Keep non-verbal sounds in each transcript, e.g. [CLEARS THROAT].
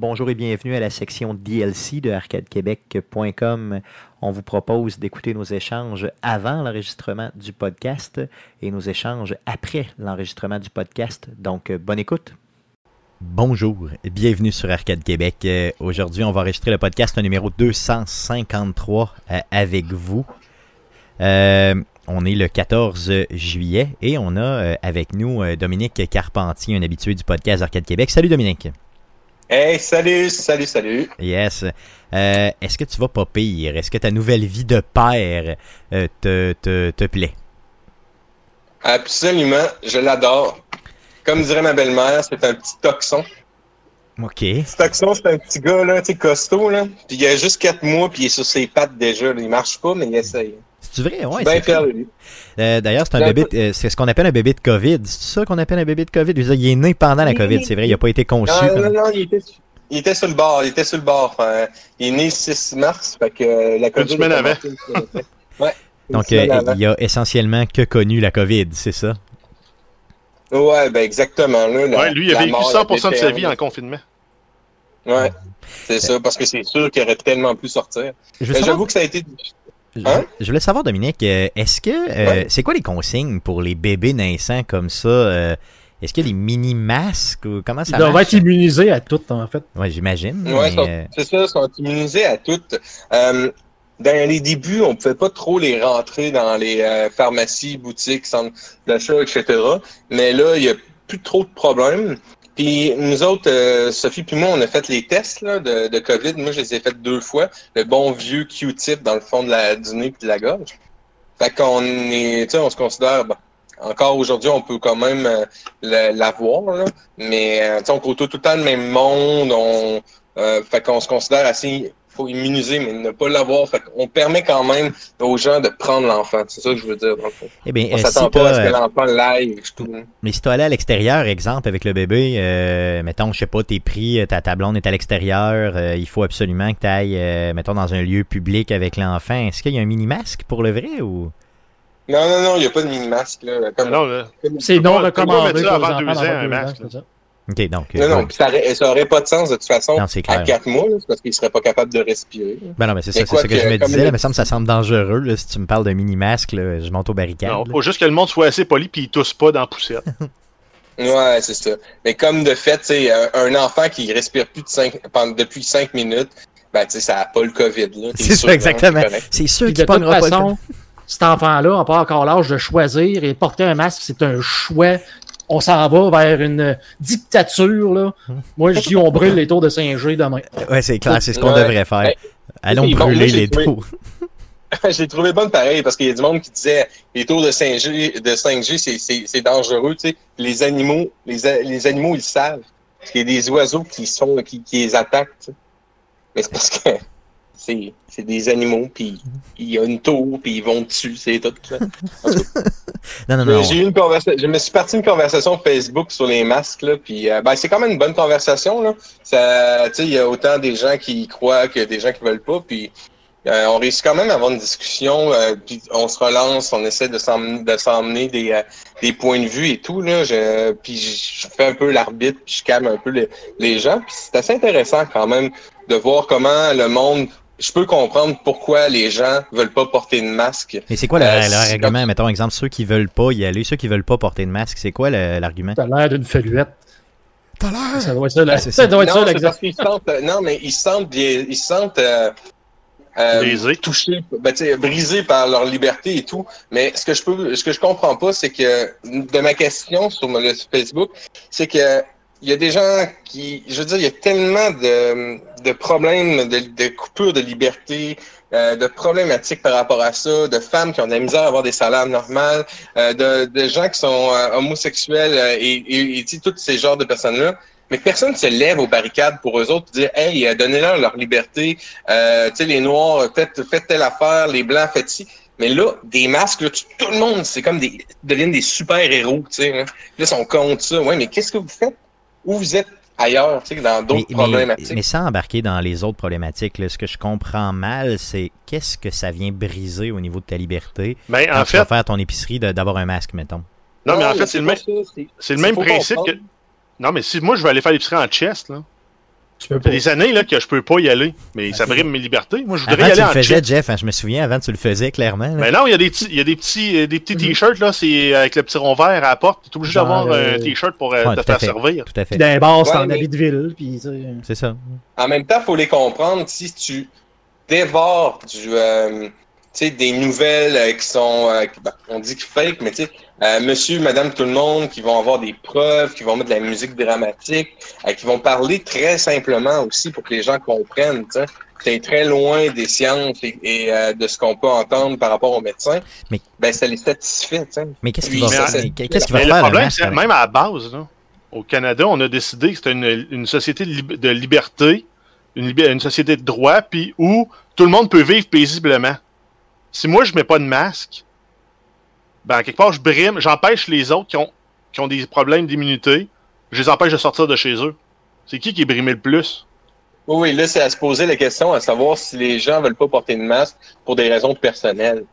Bonjour et bienvenue à la section DLC de arcadequebec.com. On vous propose d'écouter nos échanges avant l'enregistrement du podcast et nos échanges après l'enregistrement du podcast. Donc, bonne écoute. Bonjour et bienvenue sur Arcade Québec. Euh, Aujourd'hui, on va enregistrer le podcast numéro 253 euh, avec vous. Euh, on est le 14 juillet et on a euh, avec nous euh, Dominique Carpentier, un habitué du podcast Arcade Québec. Salut Dominique. Hey, salut, salut, salut. Yes. Euh, Est-ce que tu vas pas pire? Est-ce que ta nouvelle vie de père euh, te, te, te plaît? Absolument, je l'adore. Comme dirait ma belle-mère, c'est un petit toxon. OK. Petit toxon, c'est un petit gars, là, tu sais, costaud, là. Puis il a juste 4 mois, puis il est sur ses pattes déjà. Il marche pas, mais il essaye. C'est vrai? Ouais, bien c'est fier cool. de lui. Euh, D'ailleurs, c'est un bébé, euh, c'est ce qu'on appelle un bébé de COVID. C'est ça qu'on appelle un bébé de COVID? Je veux dire, il est né pendant la COVID, c'est vrai, il n'a pas été conçu. Non, non, non, il était, su- il était sur le bord, il était sur le bord. Enfin, il est né le 6 mars, fait que euh, la COVID... avant. une semaine après. Ouais. [LAUGHS] Donc, euh, avant. il a essentiellement que connu la COVID, c'est ça? Ouais, ben exactement. Là, la- Ouais, lui, il a vécu mort, 100% de sa vie en confinement. Ouais, c'est ça, parce que c'est sûr qu'il aurait tellement pu sortir. J'avoue que ça a été... Je, Hein? je voulais savoir, Dominique, euh, est-ce que euh, Ouais. c'est quoi les consignes pour les bébés naissants comme ça? euh, est-ce qu'il y a des mini-masques ou comment ça Ils doivent être immunisés à tout, en fait. Ouais, j'imagine. Mais, euh, c'est ça, ils sont immunisés à toutes. Euh, dans les débuts, on pouvait pas trop les rentrer dans les euh, pharmacies, boutiques, centres d'achat, etc. Mais là, il y a plus trop de problèmes. Puis nous autres, euh, Sophie puis moi, on a fait les tests de, COVID. Moi, je les ai fait deux fois. Le bon vieux Q-tip dans le fond de la, du nez et de la gorge. Fait qu'on est, on se considère, encore aujourd'hui, on peut quand même euh, l'avoir. Mais, euh, on côtoie tout le temps le même monde. On, fait qu'on se considère assez, faut immuniser, mais ne pas l'avoir. Fait qu'on permet quand même aux gens de prendre l'enfant. C'est ça que je veux dire, dans le fond. eh bien, On euh, s'attend si pas à ce que euh, l'enfant l'aille et tout. mais si t'es allé à l'extérieur, exemple, avec le bébé, euh, mettons, je sais pas, t'es pris, ta, ta blonde est à l'extérieur, euh, il faut absolument que t'ailles, euh, mettons, dans un lieu public avec l'enfant. Est-ce qu'il y a un mini-masque pour le vrai ou... Non, non, non, il n'y a pas de mini-masque, là. Comme- Non, là, C'est Tu non tu recommandé pour les avant enfants deux ans, de un masque. OK, donc... euh, Non, non, ouais. puis ça, aurait- ça aurait pas de sens de toute façon Non, c'est à. 4 mois, là, parce qu'il serait pas capable de respirer. Ben non, mais c'est ça, que je me disais. le- il me semble que ça semble dangereux. Là, si tu me parles d'un mini-masque, je monte aux barricades. non, faut juste que le monde soit assez poli puis il tousse pas dans la poussière. [LAUGHS] Ouais, c'est ça. Mais comme de fait, tu sais, un, un enfant qui respire plus de cinq, pendant, depuis 5 minutes, ben, tu sais, ça n'a pas le COVID, C'est sûr, ça, exactement. c'est sûr qu'il de pognera pas le façon, cet enfant-là n'a pas encore l'âge de choisir et porter un masque, c'est un choix. On s'en va vers une dictature. Là. Moi, je dis on brûle les tours de 5G demain. Ouais, c'est clair, c'est ce qu'on Ouais. devrait faire. Ouais. Allons brûler les trouvé- tours. [LAUGHS] J'ai trouvé bonne pareil parce qu'il y a du monde qui disait les tours de 5G, de 5G c'est- c'est c'est dangereux, tu sais. Les animaux, les, les animaux, ils le savent. Parce qu'il y a des oiseaux qui sont qui, qui les attaquent, tu sais. Mais c'est parce que c'est c'est des animaux, puis il y a une tour, puis ils vont dessus, c'est tout. [LAUGHS] Non, non, non. J'ai eu une conversation, je me suis parti une conversation Facebook sur les masques là, puis euh, ben c'est quand même une bonne conversation là. Ça, tu sais, il y a autant des gens qui y croient que des gens qui veulent pas, puis euh, on réussit quand même à avoir une discussion, euh, puis on se relance, on essaie de s'emmener, de s'emmener des, euh, des points de vue et tout là. Je, puis je fais un peu l'arbitre, puis je calme un peu les, les gens, puis c'est assez intéressant quand même de voir comment le monde. Je peux comprendre pourquoi les gens veulent pas porter de masque. Mais c'est quoi le- Euh, leur c'est argument? Mettons, exemple, ceux qui veulent pas y aller, ceux qui veulent pas porter de masque, c'est quoi l'argument? T'as l'air d'une feluette. T'as l'air! Ça doit être ça, la- Ah, ça ça. doit être ça non, parce qu'ils se sentent, euh, non, mais ils se sentent, ils se sentent euh, euh, Brisés. touchés, ben, brisés par leur liberté et tout. Mais ce que je peux, ce que je comprends pas, c'est que de ma question sur le Facebook, c'est que il y a des gens qui, je veux dire, il y a tellement de, de problèmes, de, de coupures de liberté, euh, de problématiques par rapport à ça, de femmes qui ont de la misère à avoir des salaires normaux, euh, de, de gens qui sont euh, homosexuels euh, et, et, et tous ces genres de personnes-là. Mais personne ne se lève aux barricades pour eux autres dire Hey, euh, donnez-leur leur liberté. Euh, tu sais, les Noirs, faites, faites telle affaire, les Blancs, faites ci. Mais là, des masques, là, tout le monde, c'est comme des deviennent des super-héros, tu sais. Hein. Là, ils sont contre ça. Ouais, mais qu'est-ce que vous faites? Où vous êtes? Ailleurs, tu sais, dans d'autres mais, problématiques? mais sans embarquer dans les autres problématiques, là, ce que je comprends mal, c'est qu'est-ce que ça vient briser au niveau de ta liberté? Mais quand en tu vas fait, faire ton épicerie de- d'avoir un masque, mettons. non, mais en fait, c'est le, même- c'est- c'est le c'est même principe que. Non, mais si moi je vais aller faire l'épicerie en chest, là, Tu peux Ça pas. des années là, que je peux pas y aller, mais ça Ok. brime mes libertés. Moi, je voudrais Avant, y tu aller le en faisais, chip. Jeff. hein, je me souviens, avant, tu le faisais clairement. là. Mais non, il y a des petits, il y a des petits, euh, des petits t-shirts, là, c'est avec le petit rond vert à la porte. Tu es obligé d'avoir euh, un t-shirt pour euh, Ouais, te faire servir. Tout à fait. Puis les bars, c'est Ouais, en mais- habit de ville. Puis, tu C'est ça. En même temps, il faut les comprendre. Si tu dévores du, euh, tu sais, des nouvelles euh, qui sont, euh, ben, on dit que fake, mais tu sais, euh, monsieur, madame, tout le monde, qui vont avoir des preuves, qui vont mettre de la musique dramatique, euh, qui vont parler très simplement aussi pour que les gens comprennent. tu sais. C'est très loin des sciences et, et, euh, de ce qu'on peut entendre par rapport aux médecins. Mais- Ben, ça les satisfait. tu sais. Mais qu'est-ce qu'il va faire? Qu'est-ce qu'il va Mais faire? le problème, masque, c'est même à la base, là, au Canada, on a décidé que c'était une, une société de, lib- de liberté, une, lib- une société de droit, puis où tout le monde peut vivre paisiblement. Si moi, je mets pas de masque, ben, quelque part, je brime, j'empêche les autres qui ont, qui ont des problèmes d'immunité, je les empêche de sortir de chez eux. C'est qui qui est brimé le plus? Oui, oui, là, c'est à se poser la question à savoir si les gens veulent pas porter de masque pour des raisons personnelles.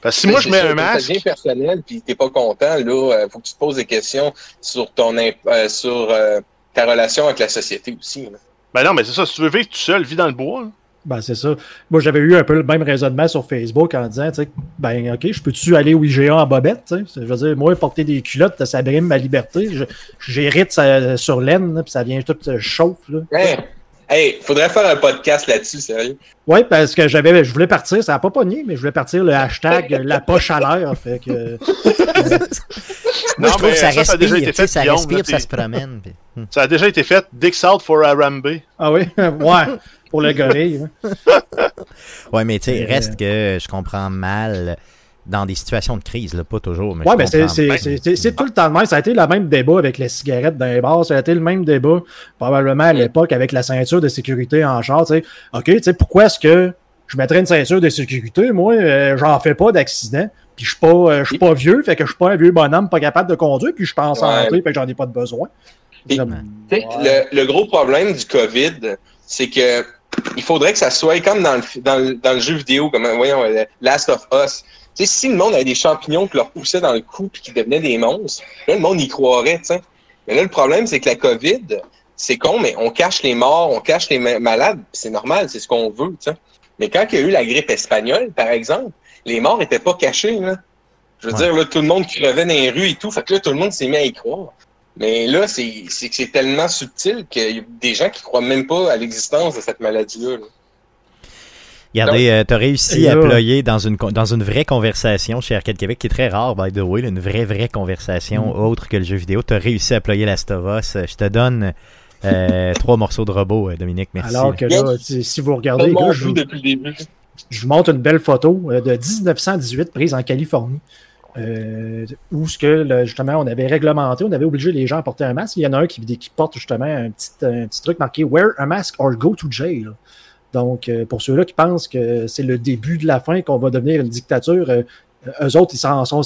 Parce que si moi, je mets un masque, devient personnel, puis t'es pas content, là, euh, faut que tu te poses des questions sur ton imp- euh, sur euh, ta relation avec la société aussi. là. ben non, mais c'est ça, si tu veux vivre tout seul, vis dans le bois. là. Ben, c'est ça. Moi, j'avais eu un peu le même raisonnement sur Facebook en disant, tu sais, ben, OK, je peux-tu aller au IGA en bobette, tu sais? Je veux dire, moi, porter des culottes, ça brime ma liberté. Je- J'hérite ça sur laine, puis ça vient tout euh, chauffe, là. Hey, hey, faudrait faire un podcast là-dessus, sérieux. Oui, parce que j'avais, je voulais partir, ça n'a pas pogné, mais je voulais partir le hashtag [LAUGHS] la poche à l'air. Fait que, euh, [LAUGHS] Moi, Non, je trouve mais que ça ça, ça a déjà respire. fait, Ça Guillaume, respire, là, ça se promène. puis- Hmm. Ça a déjà été fait. Dicks out for Arambe. ah oui, [LAUGHS] ouais, pour le gorille. hein. [LAUGHS] Ouais, mais tu sais, Euh, reste que je comprends mal dans des situations de crise, là, pas toujours. Je mais c'est, comprends c'est, tout le temps le même. Ça a été le même débat avec les cigarettes dans les bars. Ça a été le même débat, probablement à l'époque, avec la ceinture de sécurité en char. tu sais. OK, tu sais, pourquoi est-ce que je mettrais une ceinture de sécurité? Moi, euh, j'en fais pas d'accident. Puis je suis pas, euh, je suis pas vieux, fait que je suis pas un vieux bonhomme pas capable de conduire, puis je suis en santé, Ouais. fait que j'en ai pas de besoin. Et- ouais. Le gros problème du COVID, c'est que il faudrait que ça soit comme dans le, fi- dans le, dans le jeu vidéo, comme voyons, euh, Last of Us. Tu sais, si le monde avait des champignons qui leur poussaient dans le cou puis qui devenaient des monstres, là, le monde y croirait, tu sais. Mais là, le problème, c'est que la COVID, c'est con, mais on cache les morts, on cache les ma- malades, c'est normal, c'est ce qu'on veut, tu sais. Mais quand il y a eu la grippe espagnole, par exemple, les morts étaient pas cachés, là. Je veux Ouais. dire, là, tout le monde crevait dans les rues et tout, fait que là, tout le monde s'est mis à y croire. Mais là, c'est c'est que c'est tellement subtil qu'il y a des gens qui croient même pas à l'existence de cette maladie-là. là. Regardez, euh, t'as réussi Et à ployer dans une, dans une vraie conversation chez Arcade Québec, qui est très rare, by the way, là, une vraie, vraie conversation Mm. autre que le jeu vidéo. T'as réussi à ployer Last of Us. Je te donne euh, [LAUGHS] trois morceaux de robot, euh, Dominique, merci. Alors que là, tu- si vous regardez, je, joue depuis le début. je vous montre une belle photo euh, de 1918 prise en Californie. Euh, où ce que justement on avait réglementé, on avait obligé les gens à porter un masque. Il y en a un qui, qui porte justement un petit, un petit truc marqué Wear a mask or go to jail. Donc, euh, pour ceux-là qui pensent que c'est le début de la fin, qu'on va devenir une dictature, euh, eux autres, ils s'en sont,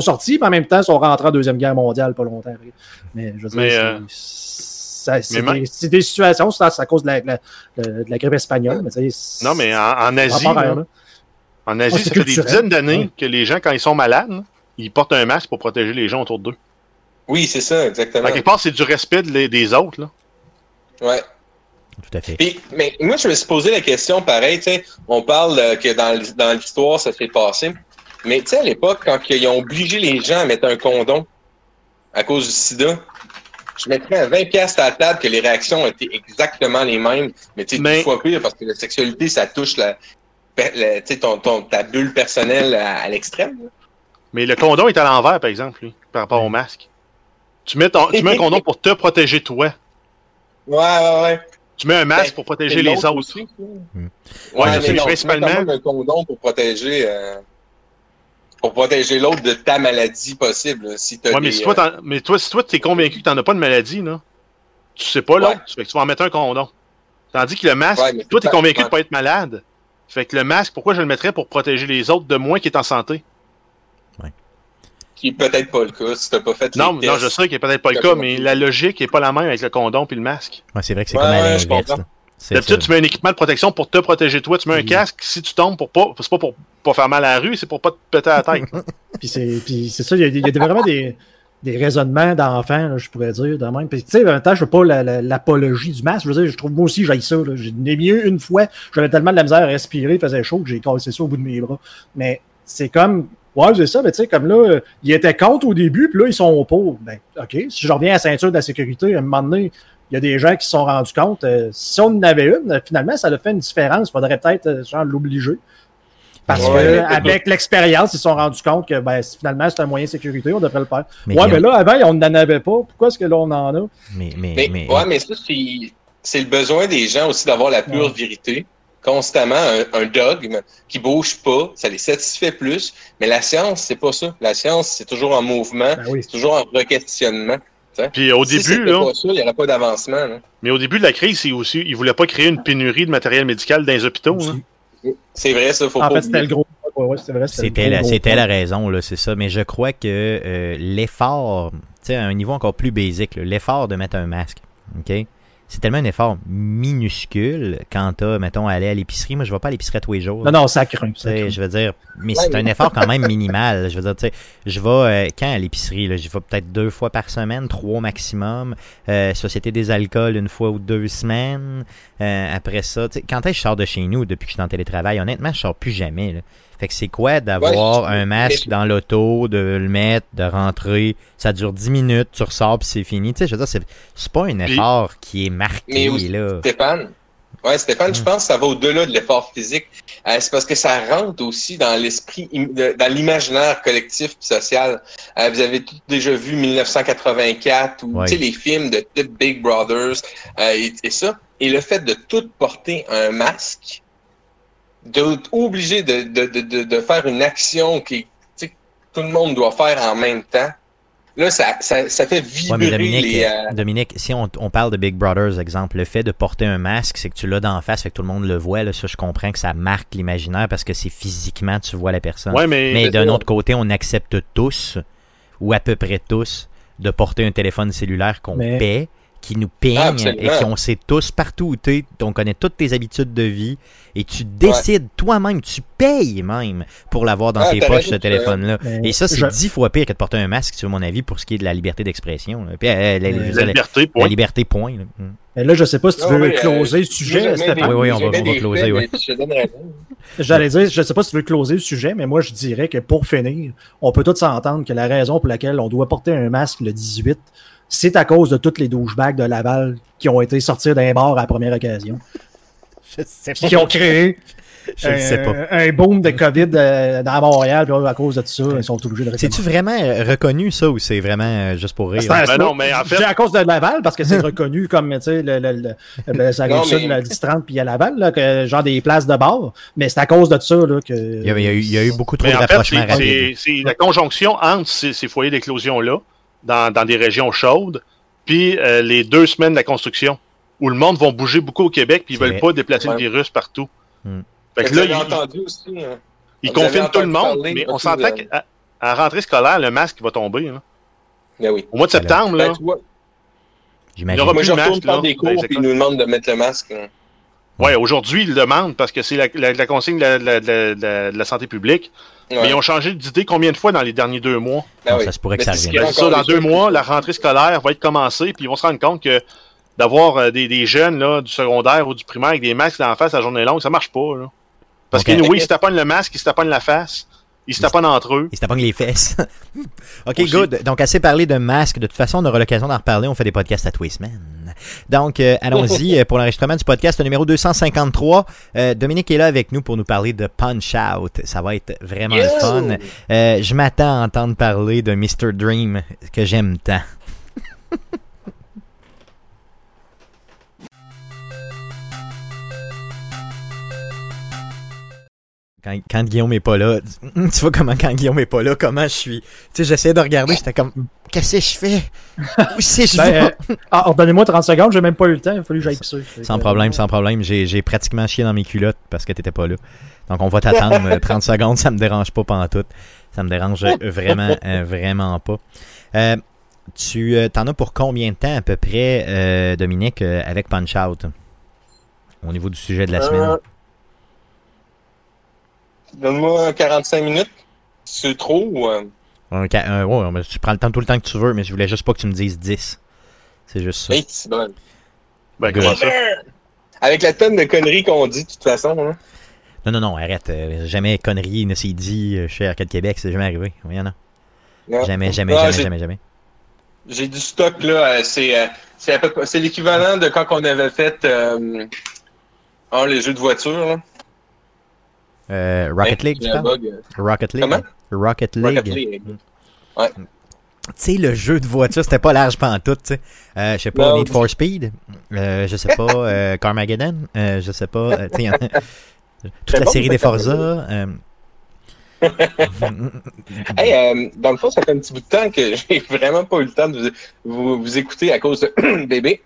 sortis, mais en même temps, ils sont rentrés en Deuxième Guerre mondiale pas longtemps après. Mais je veux dire, c'est- des, situations, c'est à, cause de la, de la- de la grippe espagnole. Mais, Non, mais en, Asie, là. En Asie, c'est ça fait des dizaines d'années que les gens, quand ils sont malades, ils portent un masque pour protéger les gens autour d'eux. Oui, c'est ça, exactement. À quelque part, c'est du respect de les- des autres. Là. Ouais. Tout à fait. Puis, mais moi, je me suis posé la question pareil, tu sais, on parle euh, que dans, l'histoire, ça s'est passé. Mais tu sais, à l'époque, quand ils ont obligé les gens à mettre un condom à cause du sida, je mettrais à 20 pièces à la table que les réactions étaient exactement les mêmes, mais tu sais, Mais- fois pire parce que la sexualité, ça touche la, ton, ton, ta bulle personnelle à, à l'extrême. Mais le condom est à l'envers, par exemple, lui, par rapport au masque. Tu mets, ton- tu mets un condom pour te protéger toi. Ouais, ouais, ouais. Tu mets un masque Ben, pour protéger les l'autre autres. aussi. Hmm. Ouais, Ouais, je mais sais, principalement- tu mets un condom pour protéger, euh, pour protéger l'autre de ta maladie possible. là, Si Ouais, mais si toi, euh, mais toi, si toi, t'es convaincu que t'en as pas de maladie, là, tu sais pas, là, Ouais. fait que tu vas en mettre un condom. Tandis que le masque, Ouais, toi, t'es convaincu de pas être malade. Fait que le masque, pourquoi je le mettrais pour protéger les autres de moi qui est en santé? qui est peut-être pas le cas si t'as pas fait les Non, non, tests. je sais qu'il n'est peut-être pas le cas, mais la logique est pas la même avec le condom puis le masque. Ouais, c'est vrai que c'est Ouais, comme à ouais, l'inverse. C'est D'habitude, tu mets un équipement de protection pour te protéger toi. Tu mets un Mhm. casque, si tu tombes, pour pas, c'est pas pour pas faire mal à la rue, c'est pour pas te péter la tête. [LAUGHS] Puis c'est, puis c'est ça, il y y a des- vraiment des, des raisonnements d'enfants, là, je pourrais dire, de même. Puis, tu sais, en même temps, je veux pas la- la- l'apologie du masque. Je veux dire, je trouve moi aussi, j'ai ça. J'ai mieux une fois, j'avais tellement de la misère à respirer, il faisait chaud que j'ai cassé ça au bout de mes bras. Mais c'est comme, ouais, c'est ça, mais tu sais, comme là, ils étaient contre au début, puis là, ils sont pour. Ben, OK, si je reviens à la ceinture de la sécurité, à un moment donné, il y a des gens qui se sont rendus compte. euh, si on en avait une, euh, finalement, ça a fait une différence. Il faudrait peut-être, euh, genre, l'obliger. Parce Ouais, que mais- avec l'expérience, ils se sont rendus compte que ben, finalement, c'est un moyen de sécurité, on devrait le faire. Mais ouais, mais là, avant, on n'en avait pas. Pourquoi est-ce que là, on en a? Mais, mais, Mais, mais- ouais, mais ça, c'est, le besoin des gens aussi d'avoir la pure Ouais. vérité. Constamment, un, un dogme qui bouge pas, ça les satisfait plus. Mais la science, c'est pas ça. La science, c'est toujours en mouvement, Ben oui. c'est toujours en requestionnement. Puis au si début, là, pas il n'y aurait pas d'avancement. mais au début de la crise, c'est aussi, ils voulaient pas créer une pénurie de matériel médical dans les hôpitaux. hein. C'est vrai, ça, faut En pas fait, c'était le gros. Ouais, ouais, c'était vrai, c'était le C'était gros, la, gros c'était point. la raison, là, c'est ça. Mais je crois que euh, l'effort, tu sais, à un niveau encore plus basique, là, l'effort de mettre un masque, OK? C'est tellement un effort minuscule quand t'as, mettons, à aller à l'épicerie. Moi, je vais pas à l'épicerie tous les jours. Non, non, ça craint. Je veux dire, mais c'est un effort quand même minimal. Je veux dire, tu sais, je vais euh, quand à l'épicerie, là, j'y vais peut-être deux fois par semaine, trois maximum. Euh, Société des alcools une fois ou deux semaines. Euh, après ça, tu sais, quand est-ce que je sors de chez nous depuis que je suis en télétravail, honnêtement, je sors plus jamais. Là. Fait que c'est quoi d'avoir Ouais, un masque dans l'auto, de le mettre, de rentrer, ça dure 10 minutes, tu ressors puis c'est fini. Tu sais, je veux dire, c'est, pas un Puis- effort qui est marqué Mais aussi, là. Stéphane, ouais, Stéphane, je Mm. pense que ça va au-delà de l'effort physique? Euh, c'est parce que ça rentre aussi dans l'esprit, dans l'imaginaire collectif et social. Euh, vous avez tous déjà vu 1984 ou Ouais. tu sais, les films de type Big Brothers euh, et, et ça. Et le fait de tout porter un masque, d'être obligé de, de, de, de, de faire une action qui tout le monde doit faire en même temps. Là, ça, ça, ça fait Ouais, vibrer mais Dominique, les. euh, Dominique, si on, on parle de Big Brothers, exemple, le fait de porter un masque, c'est que tu l'as d'en face, fait que tout le monde le voit. Là, ça, je comprends que ça marque l'imaginaire parce que c'est physiquement, tu vois la personne. Ouais, mais, d'un autre côté, on accepte tous, ou à peu près tous, de porter un téléphone cellulaire qu'on Mais- paie, qui nous peigne Ah, et absolument. qu'on sait tous partout où tu es, on connaît toutes tes habitudes de vie et tu décides toi-même, tu payes même pour l'avoir dans Ah, tes poches ce téléphone-là. Et ça, c'est je- dix fois pire que de porter un masque, sur mon avis, pour ce qui est de la liberté d'expression. Puis, euh, la, je Mais dire, la la- liberté, la point. liberté, point. là. Mm. Mais là, je sais pas si tu Non, veux oui, euh, closer le sujet. Des- Oui, oui, on va- on va closer, Je raison. J'allais dire, je sais pas si tu veux closer le sujet, mais moi, je dirais que pour finir, on peut tous s'entendre que la raison pour laquelle on doit porter un masque le 18, c'est à cause de toutes les douchebags de Laval qui ont été sortis d'un bar à la première occasion. [LAUGHS] Je sais Qui ont créé [LAUGHS] Je ne sais pas. un, boom de COVID euh, dans Montréal, puis à cause de ça, ils sont obligés de rester. C'est-tu vraiment euh, reconnu, ça, ou c'est vraiment euh, juste pour rire? C'est Ben non, mais en fait- dis à cause de Laval, parce que c'est [LAUGHS] reconnu comme, tu sais, le, le, le, le- ça arrive ça, la 10-30, puis à Laval, là, que, genre des places de bar, mais c'est à cause de ça, là, que... Il y a, il y a eu, il y a eu beaucoup trop de rapprochements c'est- rapides. c'est c'est la conjonction entre ces, ces foyers d'éclosion-là, dans, dans des régions chaudes, puis euh, les deux semaines de la construction, où le monde va bouger beaucoup au Québec, puis ils veulent pas déplacer Ouais. le virus partout. Hmm. Fait que là, ils, entendu aussi. hein. ils confinent tout le monde, parler, mais on s'entend euh, qu'à à rentrée scolaire, le masque va tomber. hein. Ben oui. Au mois de septembre, là, Ben, il y J'imagine. aura moi, plus je de masque. là, des dans cours les puis ils écoles. nous demandent de mettre le masque. Ouais, aujourd'hui, ils le demandent parce que c'est la, la- la consigne de la, de la- de la- de la santé publique. Ouais. Mais ils ont changé d'idée combien de fois dans les derniers deux mois? Ben Non, oui. ça se pourrait que Mais ça revienne. ça, dans deux mois, la rentrée scolaire va être commencée, puis ils vont se rendre compte que d'avoir euh, des, des jeunes là, du secondaire ou du primaire avec des masques en face la journée longue, ça marche pas. Là. Parce que oui, ils se taponnent le masque, ils se taponnent la face, ils se taponnent entre eux. Il se tapogne les fesses. [LAUGHS] OK, Aussi. good. Donc, assez parlé de masques. De toute façon, on aura l'occasion d'en reparler. On fait des podcasts à tous les semaines. Donc, euh, allons-y [LAUGHS] euh, pour l'enregistrement du podcast numéro 253. Euh, Dominique est là avec nous pour nous parler de Punch Out. Ça va être vraiment Yo! le fun. Euh, je m'attends à entendre parler de Mr. Dream que j'aime tant. [LAUGHS] Quand, quand Guillaume est pas là, [LAUGHS] tu vois comment quand Guillaume est pas là, comment je suis. Tu sais, j'essayais de regarder, j'étais comme, qu'est-ce que je fais? Où c'est que je [LAUGHS] vais? Ben, euh, ah, donnez-moi 30 secondes, j'ai même pas eu le temps, il a fallu que j'aille pisser. Fait Sans problème, euh, sans problème. J'ai pratiquement chié dans mes culottes parce que t'étais pas là. Donc on va t'attendre euh, 30 [LAUGHS] secondes, ça me dérange pas tout. Ça me dérange euh, vraiment, euh, vraiment pas. Euh, tu euh, t'en as pour combien de temps à peu près, euh, Dominique, euh, avec Punch Out? Au niveau du sujet de la semaine. Donne-moi 45 minutes. C'est trop ou. euh, Un, ca- un- ouais, mais tu prends le temps tout le temps que tu veux, mais je voulais juste pas que tu me dises 10. C'est juste ça. Hey, c'est bon. Ben, comment ça? Avec la tonne de conneries qu'on dit, de toute façon. Hein. Non, non, non, arrête. euh, jamais connerie ne s'est dit euh, chez Arcade Québec, c'est jamais arrivé. Voyons, non. Non. Jamais, jamais, Ah, jamais, jamais, jamais. J'ai du stock, là. euh, C'est euh, c'est à peu près- c'est l'équivalent de quand on avait fait les jeux de voiture. Là. Euh, Rocket Hey, League, tu parles? euh, Rocket League. Comment? Rocket League. Rocket League. Tu sais, le jeu de voiture, c'était pas large pantoute, tu sais. Euh, je sais pas. Need for Speed. Euh, je sais pas, [LAUGHS] euh, Carmageddon. Je sais pas. tu sais, [LAUGHS] Toute la bon, série des Forza. [LAUGHS] Hey, euh, dans le fond, ça fait un petit bout de temps que j'ai vraiment pas eu le temps de vous, vous, vous écouter à cause de [CLEARS THROAT] bébé.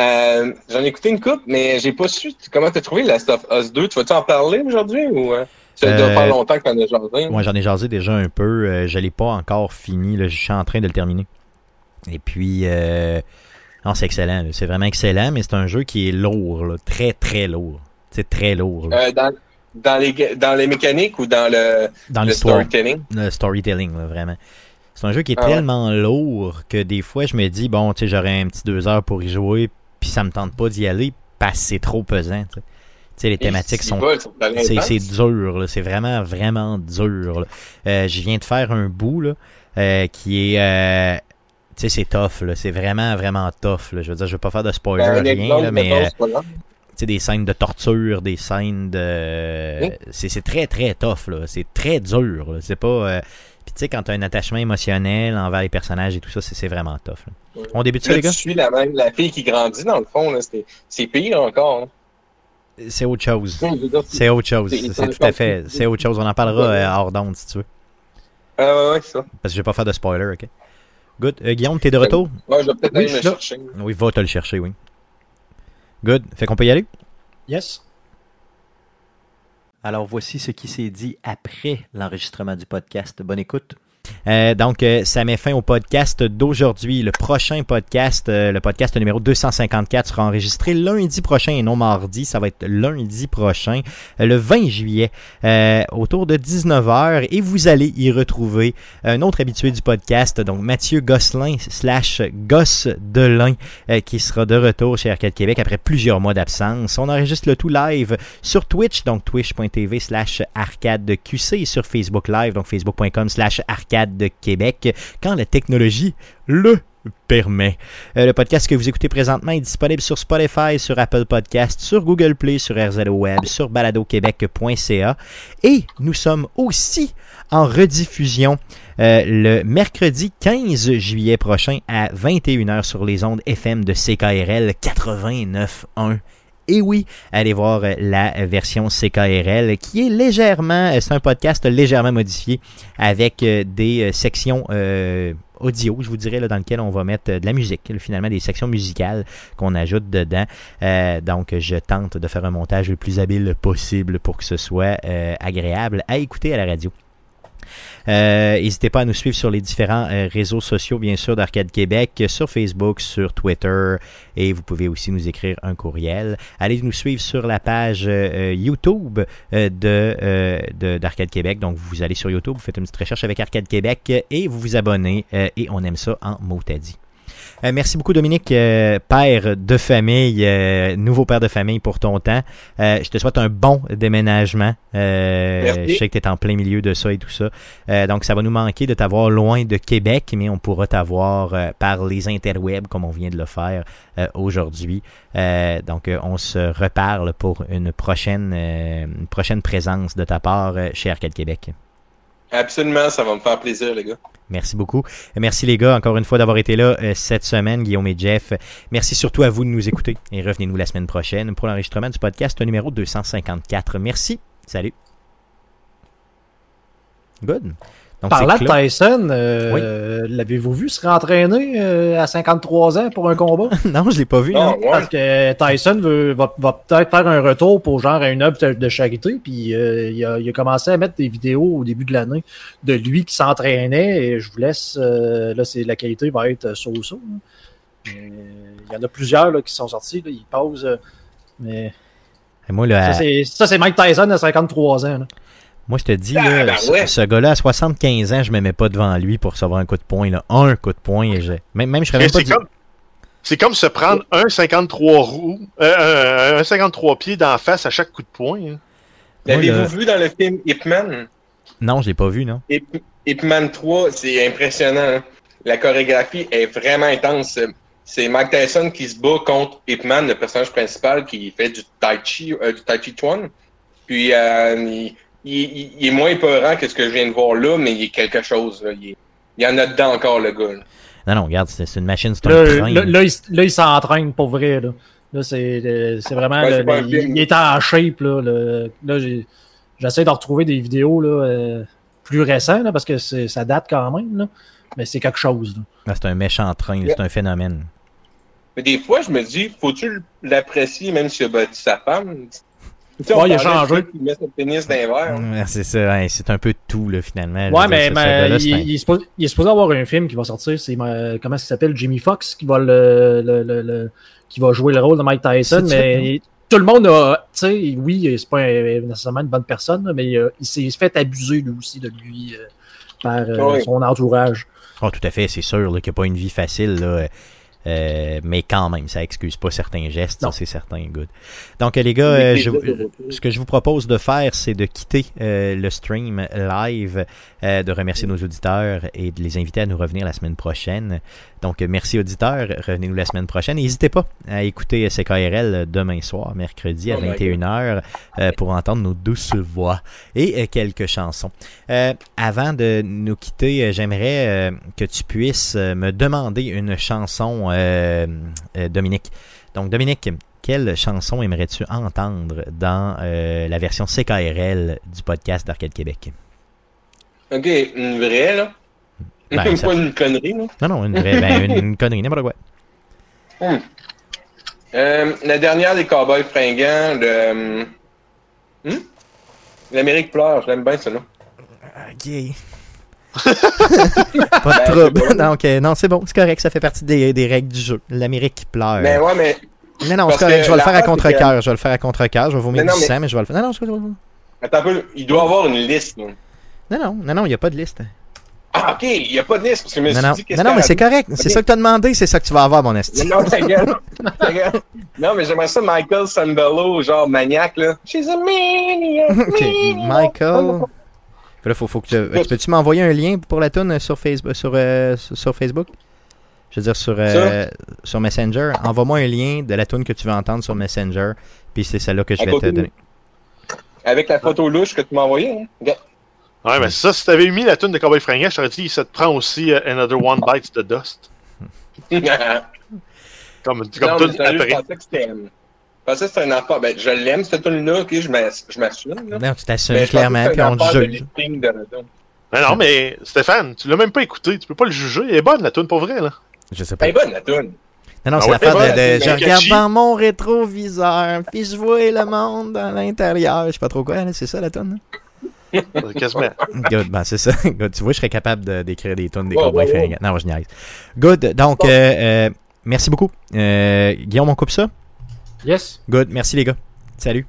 Euh, J'en ai écouté une coupe, mais j'ai pas su comment t'as trouvé Last of Us 2. Tu vas-tu en parler aujourd'hui ou euh, ça doit Euh, faire longtemps que t'en as jasé? Moi, j'en ai jasé déjà un peu. Euh, je l'ai pas encore fini. Là. Je suis en train de le terminer. Et puis, euh, non, c'est excellent. C'est vraiment excellent, mais c'est un jeu qui est lourd. là. Très, très lourd. C'est très lourd. dans, dans, les, dans les mécaniques ou dans le, Dans le storytelling? le storytelling, là, vraiment. C'est un jeu qui est Ah ouais. tellement lourd que des fois, je me dis, bon, tu sais, j'aurais un petit deux heures pour y jouer, puis ça me tente pas d'y aller parce que c'est trop pesant. Tu sais. Tu sais, les thématiques sont. c'est dur, là. c'est vraiment, vraiment dur. Euh, je viens de faire un bout là, euh, qui est. euh, tu sais, c'est tough, là. c'est vraiment, vraiment tough. là. Je veux dire, je veux pas faire de spoiler, Ben, rien, là, mais. mettons, euh, c'est pas grave. tu sais, des scènes de torture, des scènes de. Oui. C'est c'est très, très tough, là. C'est très dur. C'est pas. Puis tu sais, quand t'as un attachement émotionnel envers les personnages et tout ça, c'est vraiment tough. là. Ouais. On débute ça, les gars? tu suis la même, la fille qui grandit, dans le fond, là, c'est pire encore. hein. C'est autre chose. Je C'est autre chose. C'est- tout à fait. C'est autre chose. On en parlera euh, hors d'onde si tu veux. Ah ouais, ouais, c'est ça. Parce que je vais pas faire de spoiler, ok? Good. Euh, Guillaume, t'es de retour? Ouais, je vais peut-être Oui, aller je me chercher. Oui, va te le chercher, oui. Good. Fait qu'on peut y aller? Yes. Alors voici ce qui s'est dit après l'enregistrement du podcast. Bonne écoute. Euh, donc, euh, ça met fin au podcast d'aujourd'hui. Le prochain podcast, euh, le podcast numéro 254, sera enregistré lundi prochain et non mardi. Ça va être lundi prochain, euh, le 20 juillet, euh, autour de 19h. Et vous allez y retrouver un autre habitué du podcast, donc Mathieu Gosselin slash Gosse Delin, euh, qui sera de retour chez Arcade Québec après plusieurs mois d'absence. On enregistre le tout live sur Twitch, donc twitch.tv slash arcade de QC et sur Facebook Live, donc facebook.com slash arcade de Québec, quand la technologie le permet. Euh, le podcast que vous écoutez présentement est disponible sur Spotify, sur Apple Podcast, sur Google Play, sur RZO Web, sur baladoquebec.ca et nous sommes aussi en rediffusion euh, le mercredi 15 juillet prochain à 21h sur les ondes FM de CKRL 89.1. Et oui, allez voir euh, la version CKRL qui est légèrement, euh, c'est un podcast légèrement modifié avec euh, des sections audio, je vous dirais, dans lequel on va mettre de la musique, finalement des sections musicales qu'on ajoute dedans. Donc, je tente de faire un montage le plus habile possible pour que ce soit agréable à écouter à la radio. Euh, N'hésitez pas à nous suivre sur les différents euh, réseaux sociaux, bien sûr, d'Arcade Québec, sur Facebook, sur Twitter, et vous pouvez aussi nous écrire un courriel. Allez nous suivre sur la page euh, YouTube de de- d'Arcade Québec. Donc, vous allez sur YouTube, vous faites une petite recherche avec Arcade Québec et vous vous abonnez, et on aime ça en mot dit. Euh, merci beaucoup, Dominique, euh, père de famille, euh, nouveau père de famille pour ton temps. Euh, je te souhaite un bon déménagement. Euh, je sais que tu es en plein milieu de ça et tout ça. Euh, donc, ça va nous manquer de t'avoir loin de Québec, mais on pourra t'avoir par les interwebs comme on vient de le faire euh, aujourd'hui. Euh, donc, on se reparle pour une prochaine, euh, une prochaine présence de ta part chez Arcade Québec. Absolument, ça va me faire plaisir, les gars. Merci beaucoup. Merci les gars, encore une fois d'avoir été là euh, cette semaine, Guillaume et Jeff. Merci surtout à vous de nous écouter et revenez-nous la semaine prochaine pour l'enregistrement du podcast numéro 254. Merci. Salut. Good. Donc, Parlant c'est de. Tyson, euh, l'avez-vous vu se rentraîner euh, à 53 ans pour un combat? [LAUGHS] non, je l'ai pas vu. Non, non. ouais. Parce que Tyson veut, va, va peut-être faire un retour pour genre une œuvre de charité. Puis euh, il, a, il a commencé à mettre des vidéos au début de l'année de lui qui s'entraînait. Et je vous laisse. euh, là, c'est la qualité va être so-so. là. Mais Il y en a plusieurs là, qui sont sortis. Là, ils posent. euh, mais Et moi, là, ça, c'est- ça, c'est Mike Tyson à 53 ans. là. Moi, je te dis, Ah, là, ben ce, ouais. ce gars-là, à 75 ans, je me mets pas devant lui pour recevoir un coup de poing. Là. Un coup de poing. et je- Même, même je serais même pas C'est comme, c'est comme se prendre un 53 roues, euh, un, un 53 pieds d'en face à chaque coup de poing. hein. L'avez-vous le- vu dans le film Ip Man? Non, je l'ai pas vu, non. Ip, Ip Man 3, c'est impressionnant. hein. La chorégraphie est vraiment intense. C'est Mike Tyson qui se bat contre Ip Man, le personnage principal qui fait du Tai Chi, euh, du Tai Chi Chuan. Puis euh, il, il- il est moins peurant que ce que je viens de voir là, mais il est quelque chose. là. Il, est- il y en a dedans encore, le gars. là. Non, non, regarde, c'est une machine, c'est un Là, train. là, là, il, s- là, il s'entraîne pour vrai. Là, là c'est euh, c'est vraiment. Ouais, le- le- il, il est en shape. Là, le- là j'essaie de retrouver des vidéos là, euh, plus récentes là, parce que ça date quand même. Là, mais c'est quelque chose. là. Ah, c'est un méchant train, c'est un phénomène. Mais des fois, je me dis, faut-tu l'apprécier même s'il a battu sa femme? Tu sais, on Ouais, il a changé. qui met son pénis dans les verres. Ouais, c'est ça, c'est un peu tout, là, finalement. Ouais, mais, dire, il, il est supposé, il est supposé avoir un film qui va sortir. C'est euh, comment ça s'appelle? Jimmy Fox qui va le, le- le- le- qui va jouer le rôle de Mike Tyson. Mais tout le monde a, tu sais, oui, c'est pas un- nécessairement une bonne personne, mais euh, il s'est fait abuser lui aussi de lui euh, par euh, Oui. son entourage. Oh, tout à fait, c'est sûr qu'il n'y a pas une vie facile, là. Euh, mais quand même, ça excuse pas certains gestes, ça, Non. c'est certain, good. Donc, les gars, euh, je- ce que je vous propose de faire, c'est de quitter euh, le stream live, de remercier nos auditeurs et de les inviter à nous revenir la semaine prochaine. Donc, merci auditeurs, revenez-nous la semaine prochaine. N'hésitez pas à écouter CKRL demain soir, mercredi à Oh my 21h, euh, pour entendre nos douces voix et quelques chansons. Avant de nous quitter, j'aimerais que tu puisses me demander une chanson, euh, euh, Dominique. Donc, Dominique, quelle chanson aimerais-tu entendre dans euh, la version CKRL du podcast d'Arcade Québec? Ok, une vraie, là. Ben, [LAUGHS] ça- pas une connerie, là. Non, non, une vraie, ben, une, une [LAUGHS] connerie, n'importe quoi. Euh, la dernière des Cowboys fringants, de. Hmm? L'Amérique pleure, je l'aime bien, ça, là. Ok. [LAUGHS] pas de Ben, trouble. Non, non, c'est bon, c'est correct, ça fait partie des, des règles du jeu. L'Amérique qui pleure. Mais ouais, mais. non, non, c'est correct, je vais le faire à contre-cœur. Je vais le faire à contre-cœur. Je vais vomir Mais non, du mais- sang, mais je vais le faire. Non, non, non, Attends un peu, il doit avoir une liste, là. non, non, non, il n'y a pas de liste. Ah, ok, il n'y a pas de liste, parce que je me Non, non, dit non, non, mais c'est correct. C'est ça que tu as demandé, c'est ça que tu vas avoir, mon esti. Non, ta gueule. Ta gueule. Non, mais j'aimerais ça Michael Sambello, genre maniaque, là. She's a maniac. [LAUGHS] Ok, maniac. Michael. Là, faut, faut que tu, tu peux-tu m'envoyer un lien pour la tune sur Facebook, sur, euh, sur, sur Facebook? Je veux dire, sur, euh, sur Messenger. Envoie-moi un lien de la tune que tu veux entendre sur Messenger, puis c'est celle-là que je À vais te donner. Avec la photo louche que tu m'as envoyée, hein? Ouais, mais ça, si t'avais mis la tune de Cowboy Fringant, je t'aurais dit, ça te prend aussi euh, Another One Bites the Dust. [LAUGHS] Comme, comme non, je après. Pensais que c'était. Un affaire. Ben, je l'aime, cette tune-là, ok, je m'ass- je m'assume, là. Non, tu t'assumes clairement, puis on juge. Mais non, mais Stéphane, tu l'as même pas écouté, tu peux pas le juger. Elle est bonne, la tune, pour vrai, là. Je sais pas. Elle est bonne, la tune. Non, non, Ah c'est ouais, l'affaire de, Je regarde dans mon rétroviseur, puis je vois le monde dans l'intérieur. Je sais pas trop quoi, c'est ça la tonne? Euh, Quasiment. Good, ben c'est ça. [LAUGHS] Good. Tu vois, je serais capable de- d'écrire des tonnes des Ouais, cowboys. Non, je niaise. Good. Donc, euh, euh, merci beaucoup. Euh, Guillaume, on coupe ça? Yes. Good. Merci les gars. Salut.